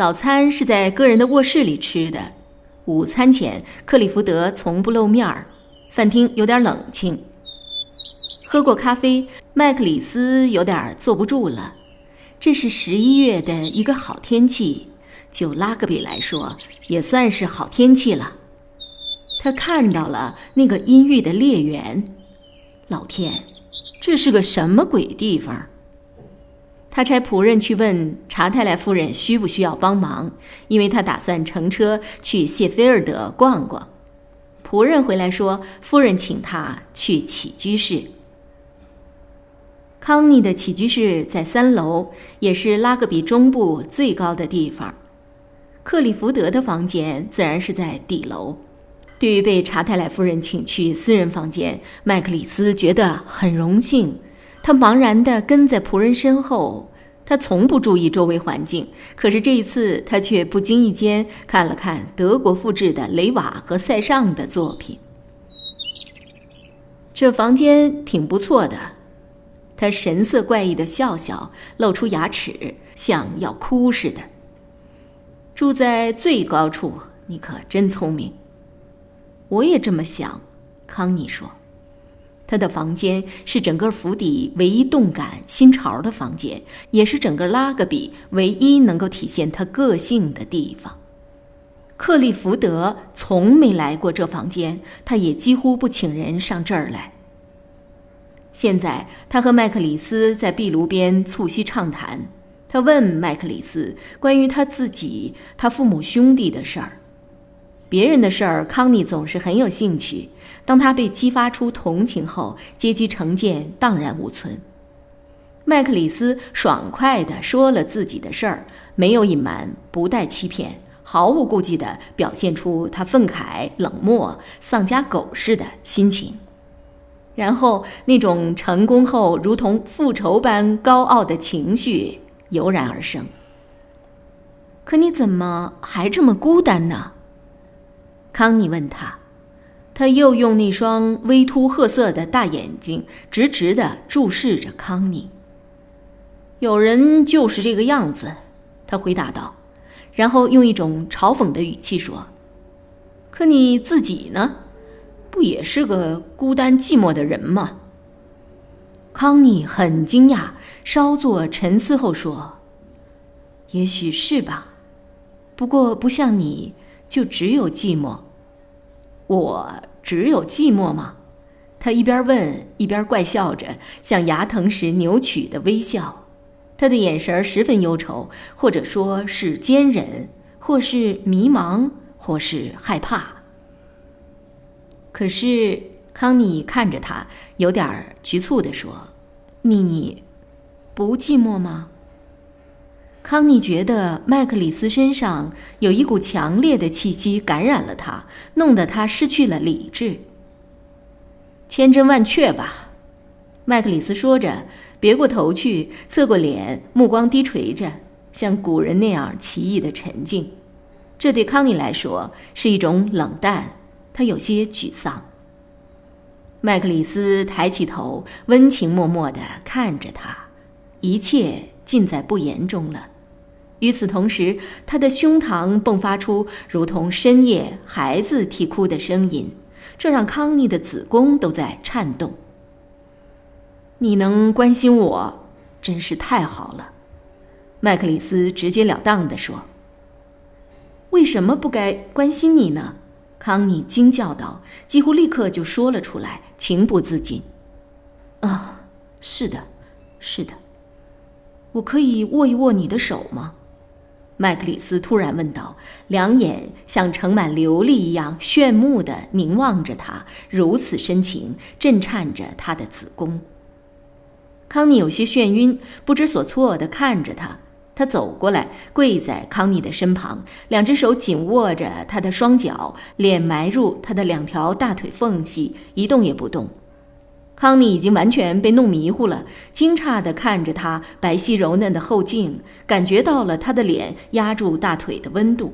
早餐是在个人的卧室里吃的。午餐前，克里福德从不露面儿，饭厅有点冷清。喝过咖啡，麦克里斯有点坐不住了。这是十一月的一个好天气，就拉格比来说，也算是好天气了。他看到了那个阴郁的猎园，老天，这是个什么鬼地方？他差仆人去问查泰莱夫人需不需要帮忙，因为他打算乘车去谢菲尔德逛逛。仆人回来说，夫人请他去起居室。康妮的起居室在三楼，也是拉格比中部最高的地方。克里福德的房间自然是在底楼。对于被查泰莱夫人请去私人房间，麦克里斯觉得很荣幸。他茫然地跟在仆人身后，他从不注意周围环境，可是这一次他却不经意间看了看德国复制的雷瓦和塞尚的作品。这房间挺不错的，他神色怪异的笑笑，露出牙齿，像要哭似的。住在最高处，你可真聪明。我也这么想，康妮说。他的房间是整个府邸唯一动感新潮的房间，也是整个拉格比唯一能够体现他个性的地方。克利福德从没来过这房间，他也几乎不请人上这儿来。现在他和麦克里斯在壁炉边促膝畅谈，他问麦克里斯关于他自己、他父母兄弟的事儿。别人的事儿，康妮总是很有兴趣。当他被激发出同情后，阶级成见荡然无存。麦克里斯爽快地说了自己的事儿，没有隐瞒，不带欺骗，毫无顾忌地表现出他愤慨、冷漠、丧家狗似的心情。然后，那种成功后如同复仇般高傲的情绪油然而生。可你怎么还这么孤单呢？康妮问他，他又用那双微凸褐色的大眼睛直直的注视着康妮。有人就是这个样子，他回答道，然后用一种嘲讽的语气说：“可你自己呢，不也是个孤单寂寞的人吗？”康妮很惊讶，稍作沉思后说：“也许是吧，不过不像你。”就只有寂寞，我只有寂寞吗？他一边问一边怪笑着，像牙疼时扭曲的微笑。他的眼神十分忧愁，或者说是坚忍，或是迷茫，或是害怕。可是康妮看着他，有点局促地说：“你不寂寞吗？”康妮觉得麦克里斯身上有一股强烈的气息感染了他，弄得他失去了理智。千真万确吧？麦克里斯说着，别过头去，侧过脸，目光低垂着，像古人那样奇异的沉静。这对康妮来说是一种冷淡，他有些沮丧。麦克里斯抬起头，温情脉脉地看着他，一切。尽在不言中了。与此同时，他的胸膛迸发出如同深夜孩子啼哭的声音，这让康妮的子宫都在颤动。你能关心我，真是太好了，麦克里斯直截了当地说。为什么不该关心你呢？康妮惊叫道，几乎立刻就说了出来，情不自禁。啊，是的，是的。我可以握一握你的手吗？麦克里斯突然问道，两眼像盛满琉璃一样炫目的凝望着他，如此深情，震颤着他的子宫。康妮有些眩晕，不知所措地看着他，他走过来，跪在康妮的身旁，两只手紧握着她的双脚，脸埋入她的两条大腿缝隙，一动也不动。康妮已经完全被弄迷糊了，惊诧地看着他白皙柔嫩的后颈，感觉到了他的脸压住大腿的温度。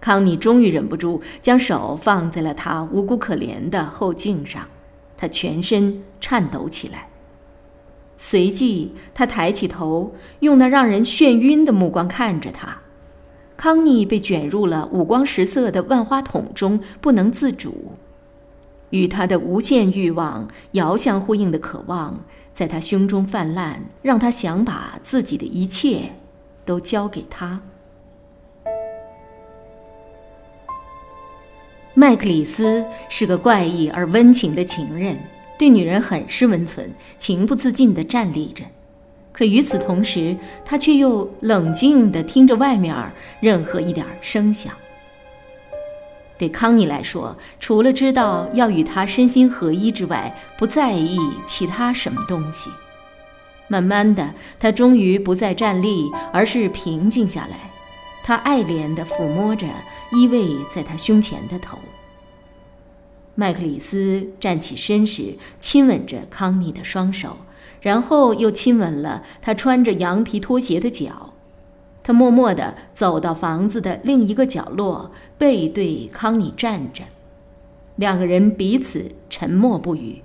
康妮终于忍不住将手放在了他无辜可怜的后颈上，他全身颤抖起来。随即，他抬起头，用那让人眩晕的目光看着他。康妮被卷入了五光十色的万花筒中，不能自主。与他的无限欲望遥相呼应的渴望，在他胸中泛滥，让他想把自己的一切都交给他。麦克里斯是个怪异而温情的情人，对女人很是温存，情不自禁地站立着。可与此同时，他却又冷静地听着外面任何一点声响。对康妮来说，除了知道要与他身心合一之外，不在意其他什么东西。慢慢的，他终于不再站立，而是平静下来。他爱怜的抚摸着依偎在他胸前的头。麦克里斯站起身时，亲吻着康妮的双手，然后又亲吻了他穿着羊皮拖鞋的脚。他默默地走到房子的另一个角落，背对康妮站着，两个人彼此沉默不语。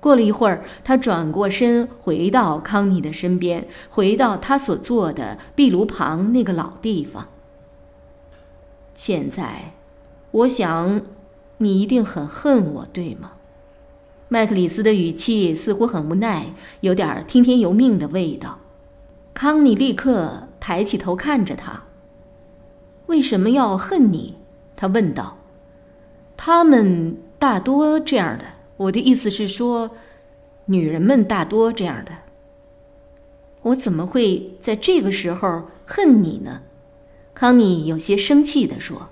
过了一会儿，他转过身，回到康妮的身边，回到他所坐的壁炉旁那个老地方。现在，我想，你一定很恨我，对吗？麦克里斯的语气似乎很无奈，有点听天由命的味道。康妮立刻。抬起头看着他。为什么要恨你？他问道。他们大多这样的。我的意思是说，女人们大多这样的。我怎么会在这个时候恨你呢？康妮有些生气地说。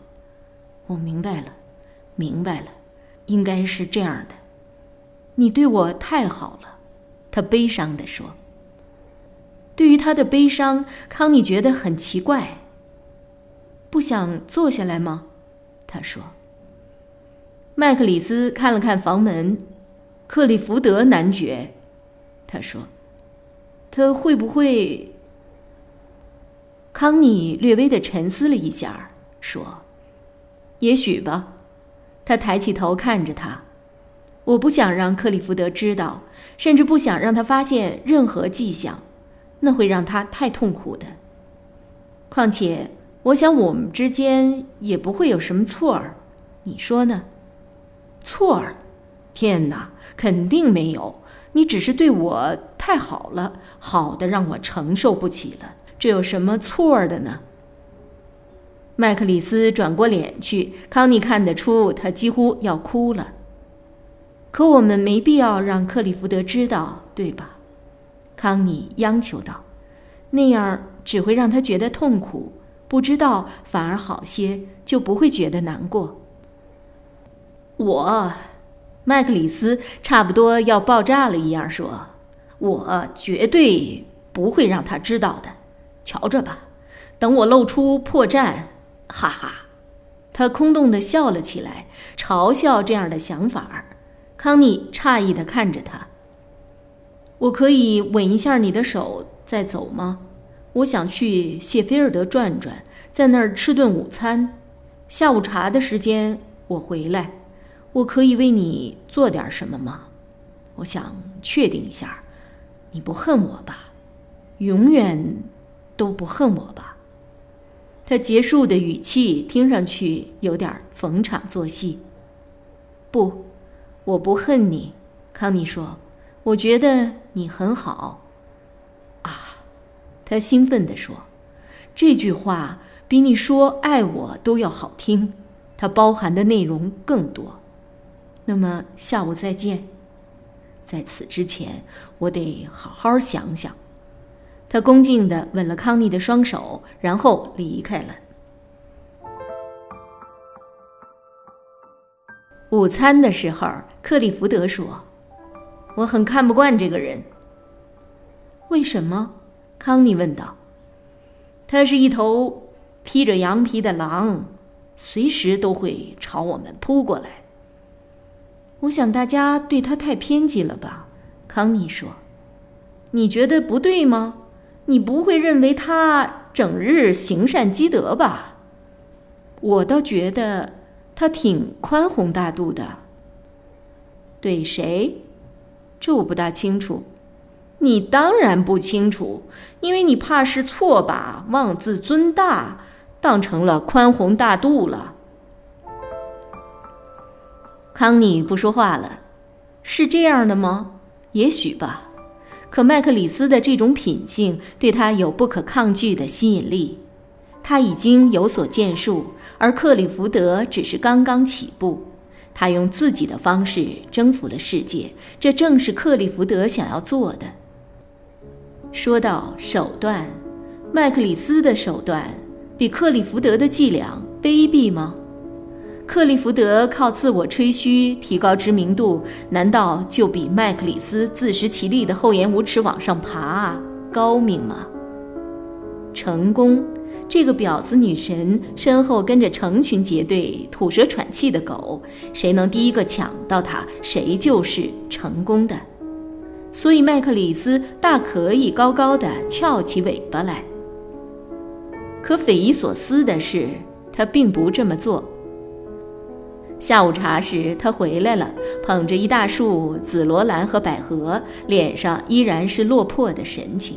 我明白了，明白了，应该是这样的。你对我太好了，他悲伤地说。对于他的悲伤，康妮觉得很奇怪。不想坐下来吗？他说。麦克里斯看了看房门，克里福德男爵，他说，他会不会？康妮略微的沉思了一下，说：“也许吧。”他抬起头看着他。我不想让克里福德知道，甚至不想让他发现任何迹象。那会让他太痛苦的。况且，我想我们之间也不会有什么错儿，你说呢？错儿？天哪，肯定没有。你只是对我太好了，好的让我承受不起了。这有什么错儿的呢？麦克里斯转过脸去，康妮看得出他几乎要哭了。可我们没必要让克里福德知道，对吧？康妮央求道：“那样只会让他觉得痛苦，不知道反而好些，就不会觉得难过。”我，麦克里斯差不多要爆炸了一样说：“我绝对不会让他知道的，瞧着吧，等我露出破绽，哈哈。”他空洞的笑了起来，嘲笑这样的想法。康妮诧异的看着他。我可以吻一下你的手再走吗？我想去谢菲尔德转转，在那儿吃顿午餐。下午茶的时间我回来。我可以为你做点什么吗？我想确定一下，你不恨我吧？永远都不恨我吧？他结束的语气听上去有点逢场作戏。不，我不恨你，康妮说。我觉得你很好，啊，他兴奋地说：“这句话比你说爱我都要好听，它包含的内容更多。”那么下午再见。在此之前，我得好好想想。他恭敬地吻了康妮的双手，然后离开了。午餐的时候，克利福德说。我很看不惯这个人。为什么？康妮问道。他是一头披着羊皮的狼，随时都会朝我们扑过来。我想大家对他太偏激了吧？康妮说：“你觉得不对吗？你不会认为他整日行善积德吧？我倒觉得他挺宽宏大度的。对谁？这我不大清楚。”你当然不清楚，因为你怕是错把妄自尊大当成了宽宏大度了。康妮不说话了，是这样的吗？也许吧。可麦克里斯的这种品性对他有不可抗拒的吸引力。他已经有所建树，而克里福德只是刚刚起步。他用自己的方式征服了世界，这正是克利福德想要做的。说到手段，麦克里斯的手段比克里福德的伎俩卑鄙吗？克利福德靠自我吹嘘提高知名度，难道就比麦克里斯自食其力的厚颜无耻往上爬高明吗？成功，这个婊子女神身后跟着成群结队吐舌喘气的狗，谁能第一个抢到它，谁就是成功的。所以麦克里斯大可以高高的翘起尾巴来。可匪夷所思的是，他并不这么做。下午茶时，他回来了，捧着一大束紫罗兰和百合，脸上依然是落魄的神情。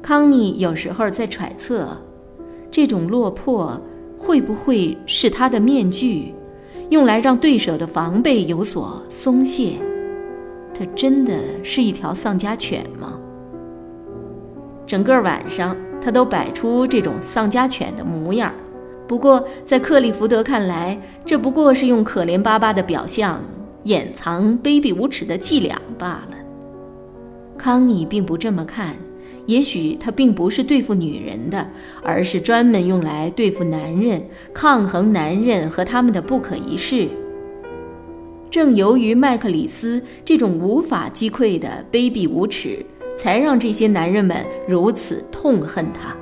康妮有时候在揣测，这种落魄会不会是他的面具，用来让对手的防备有所松懈。他真的是一条丧家犬吗？整个晚上，他都摆出这种丧家犬的模样。不过，在克利福德看来，这不过是用可怜巴巴的表象掩藏卑鄙无耻的伎俩罢了。康妮并不这么看，也许他并不是对付女人的，而是专门用来对付男人，抗衡男人和他们的不可一世。正由于麦克里斯这种无法击溃的卑鄙无耻，才让这些男人们如此痛恨他。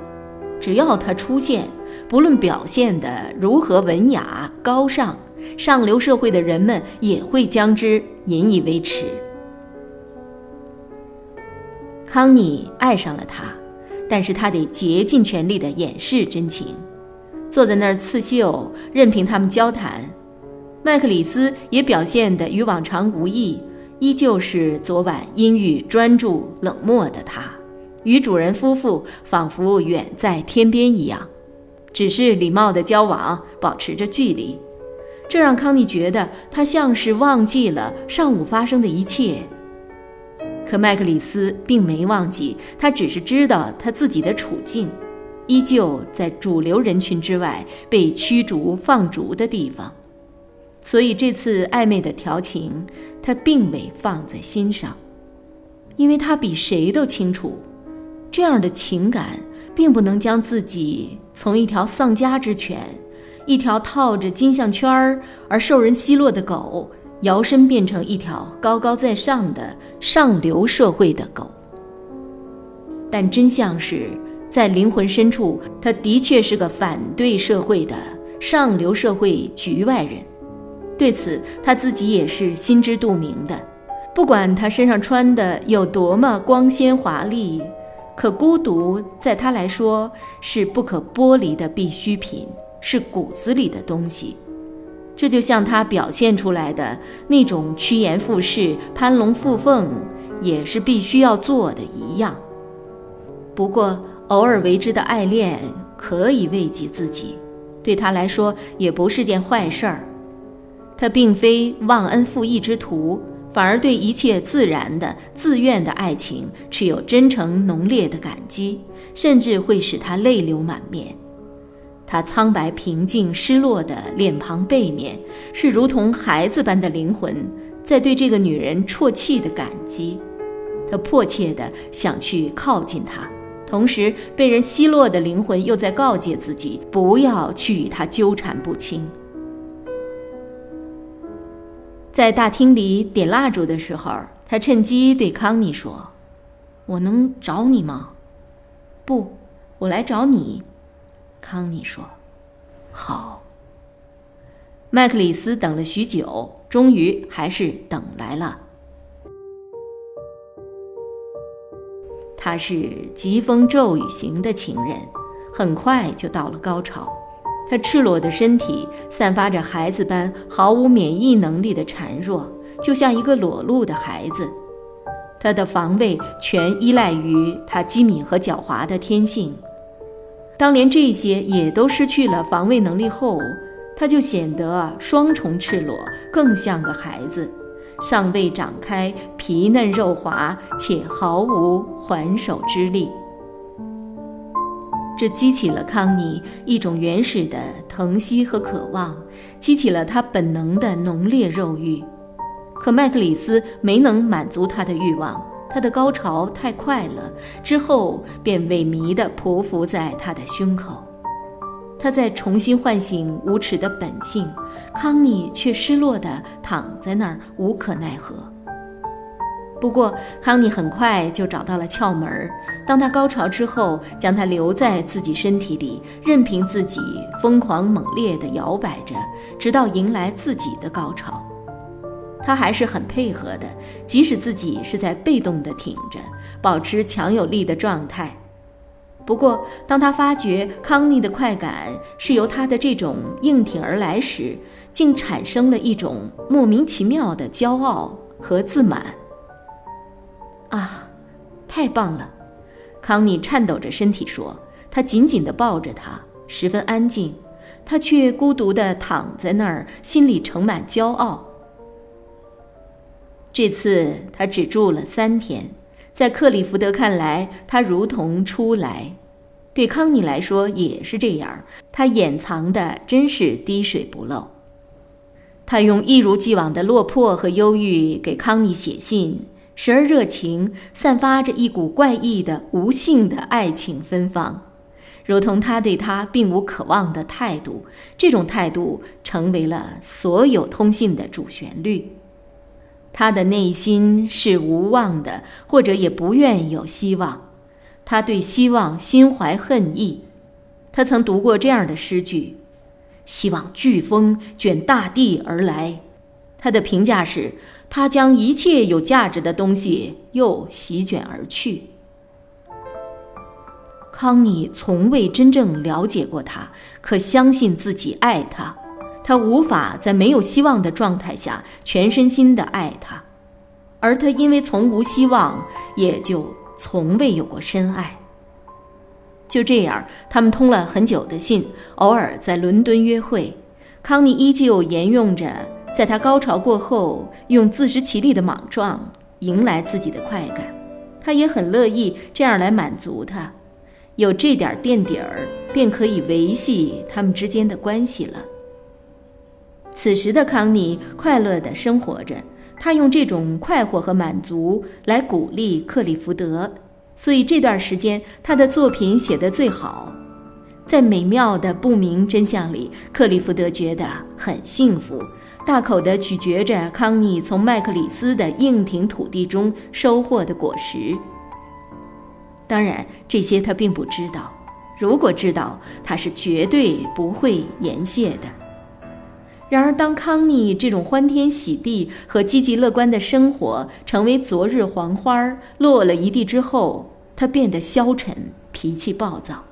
只要他出现，不论表现的如何文雅高尚，上流社会的人们也会将之引以为耻。康妮爱上了他，但是他得竭尽全力地掩饰真情，坐在那儿刺绣，任凭他们交谈。麦克里斯也表现得与往常无异，依旧是昨晚阴郁、专注、冷漠的他，与主人夫妇仿佛远在天边一样，只是礼貌的交往，保持着距离。这让康妮觉得他像是忘记了上午发生的一切。可麦克里斯并没忘记，他只是知道他自己的处境，依旧在主流人群之外被驱逐放逐的地方。所以这次暧昧的调情，他并未放在心上，因为他比谁都清楚，这样的情感并不能将自己从一条丧家之犬，一条套着金项圈而受人奚落的狗，摇身变成一条高高在上的上流社会的狗。但真相是在灵魂深处，他的确是个反对社会的上流社会局外人。对此，他自己也是心知肚明的。不管他身上穿的有多么光鲜华丽，可孤独在他来说是不可剥离的必需品，是骨子里的东西。这就像他表现出来的那种趋炎附势、攀龙附凤，也是必须要做的一样。不过，偶尔为之的爱恋可以慰藉自己，对他来说也不是件坏事儿。他并非忘恩负义之徒，反而对一切自然的、自愿的爱情持有真诚浓烈的感激，甚至会使他泪流满面。他苍白、平静、失落的脸庞背面，是如同孩子般的灵魂在对这个女人啜泣的感激。他迫切地想去靠近她，同时被人奚落的灵魂又在告诫自己不要去与她纠缠不清。在大厅里点蜡烛的时候，他趁机对康妮说：“我能找你吗？”“不，我来找你。”康妮说：“好。”麦克里斯等了许久，终于还是等来了。他是疾风骤雨型的情人，很快就到了高潮。他赤裸的身体散发着孩子般毫无免疫能力的孱弱，就像一个裸露的孩子。他的防卫全依赖于他机敏和狡猾的天性。当连这些也都失去了防卫能力后，他就显得双重赤裸，更像个孩子，尚未长开，皮嫩肉滑，且毫无还手之力。这激起了康妮一种原始的疼惜和渴望，激起了他本能的浓烈肉欲。可麦克里斯没能满足他的欲望，他的高潮太快了，之后便萎靡地匍匐在他的胸口。他在重新唤醒无耻的本性，康妮却失落地躺在那儿，无可奈何。不过，康妮很快就找到了窍门儿。当他高潮之后，将他留在自己身体里，任凭自己疯狂猛烈地摇摆着，直到迎来自己的高潮。他还是很配合的，即使自己是在被动的挺着，保持强有力的状态。不过，当他发觉康妮的快感是由他的这种硬挺而来时，竟产生了一种莫名其妙的骄傲和自满。啊，太棒了！康妮颤抖着身体说，他紧紧地抱着她，十分安静，他却孤独地躺在那儿，心里盛满骄傲。这次他只住了三天，在克里福德看来，他如同初来；对康妮来说也是这样。他掩藏的真是滴水不漏。他用一如既往的落魄和忧郁给康妮写信，时而热情，散发着一股怪异的无性的爱情芬芳，如同他对她并无渴望的态度。这种态度成为了所有通信的主旋律。他的内心是无望的，或者也不愿有希望。他对希望心怀恨意。他曾读过这样的诗句：“希望飓风卷大地而来。”他的评价是：他将一切有价值的东西又席卷而去。康妮从未真正了解过他，可相信自己爱他。他无法在没有希望的状态下全身心的爱他，而他因为从无希望，也就从未有过深爱。就这样，他们通了很久的信，偶尔在伦敦约会。康妮依旧沿用着在他高潮过后用自食其力的莽撞迎来自己的快感，他也很乐意这样来满足他。有这点垫底儿，便可以维系他们之间的关系了。此时的康妮快乐地生活着，她用这种快活和满足来鼓励克里福德，所以这段时间他的作品写得最好。在美妙的不明真相里，克里福德觉得很幸福，大口地咀嚼着康妮从麦克里斯的硬挺土地中收获的果实。当然，这些他并不知道，如果知道，他是绝对不会言谢的。然而，当康妮这种欢天喜地和积极乐观的生活成为昨日黄花落了一地之后，他变得消沉，脾气暴躁。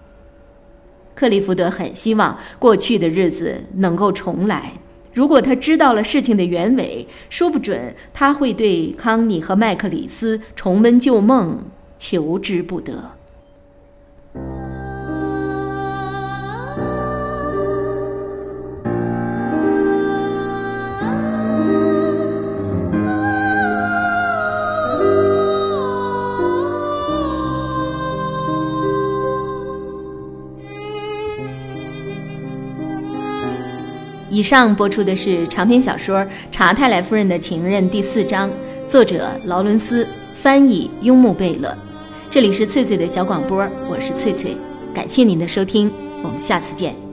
克利福德很希望过去的日子能够重来。如果他知道了事情的原委，说不准他会对康妮和麦克里斯重温旧梦求之不得。以上播出的是长篇小说《查泰莱夫人的情人》第四章，作者劳伦斯，翻译雍穆贝勒。这里是翠翠的小广播，我是翠翠，感谢您的收听，我们下次见。